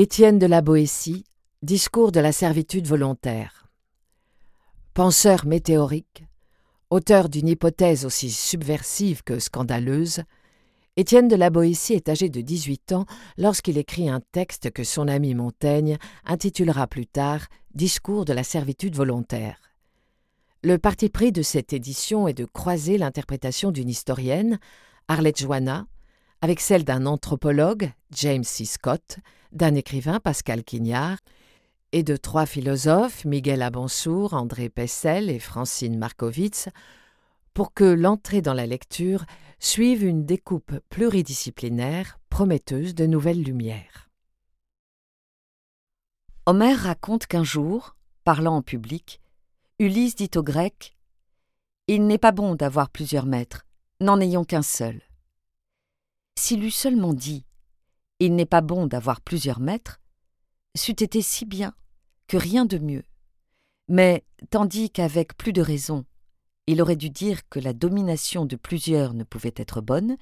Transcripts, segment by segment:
Étienne de la Boétie, Discours de la servitude volontaire. Penseur météorique, auteur d'une hypothèse aussi subversive que scandaleuse, Étienne de la Boétie est âgé de 18 ans lorsqu'il écrit un texte que son ami Montaigne intitulera plus tard Discours de la servitude volontaire. Le parti pris de cette édition est de croiser l'interprétation d'une historienne, Arlette Joanna, avec celle d'un anthropologue, James C. Scott, d'un écrivain, Pascal Quignard, et de trois philosophes, Miguel Abansour, André Pessel et Francine Markovitz, pour que l'entrée dans la lecture suive une découpe pluridisciplinaire prometteuse de nouvelles lumières. Homère raconte qu'un jour, parlant en public, Ulysse dit aux Grecs Il n'est pas bon d'avoir plusieurs maîtres, n'en ayons qu'un seul. S'il eût seulement dit Il n'est pas bon d'avoir plusieurs maîtres, c'eût été si bien que rien de mieux. Mais tandis qu'avec plus de raison, il aurait dû dire que la domination de plusieurs ne pouvait être bonne,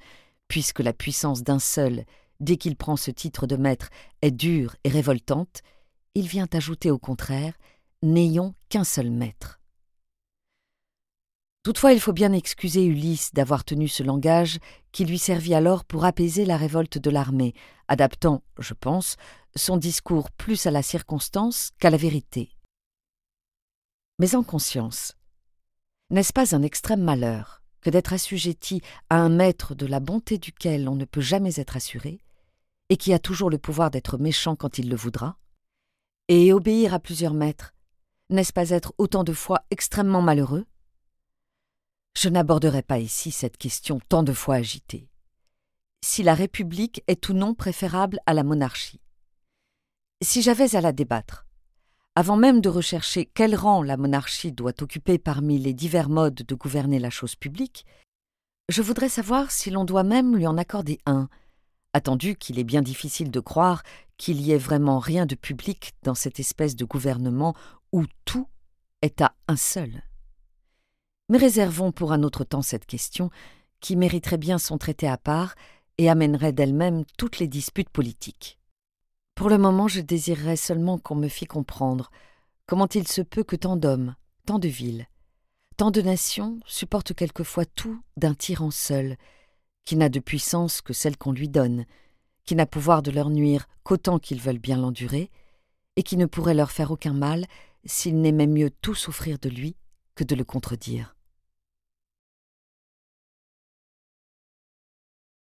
puisque la puissance d'un seul, dès qu'il prend ce titre de maître, est dure et révoltante, il vient ajouter au contraire N'ayons qu'un seul maître. Toutefois, il faut bien excuser Ulysse d'avoir tenu ce langage qui lui servit alors pour apaiser la révolte de l'armée, adaptant, je pense, son discours plus à la circonstance qu'à la vérité. Mais en conscience, n'est-ce pas un extrême malheur que d'être assujetti à un maître de la bonté duquel on ne peut jamais être assuré, et qui a toujours le pouvoir d'être méchant quand il le voudra? Et obéir à plusieurs maîtres, n'est-ce pas être autant de fois extrêmement malheureux? Je n'aborderai pas ici cette question tant de fois agitée. Si la République est ou non préférable à la monarchie. Si j'avais à la débattre, avant même de rechercher quel rang la monarchie doit occuper parmi les divers modes de gouverner la chose publique, je voudrais savoir si l'on doit même lui en accorder un, attendu qu'il est bien difficile de croire qu'il y ait vraiment rien de public dans cette espèce de gouvernement où tout est à un seul. Mais réservons pour un autre temps cette question, qui mériterait bien son traité à part et amènerait d'elle-même toutes les disputes politiques. Pour le moment, je désirerais seulement qu'on me fît comprendre comment il se peut que tant d'hommes, tant de villes, tant de nations supportent quelquefois tout d'un tyran seul, qui n'a de puissance que celle qu'on lui donne, qui n'a pouvoir de leur nuire qu'autant qu'ils veulent bien l'endurer, et qui ne pourrait leur faire aucun mal s'ils n'aimaient mieux tout souffrir de lui que de le contredire.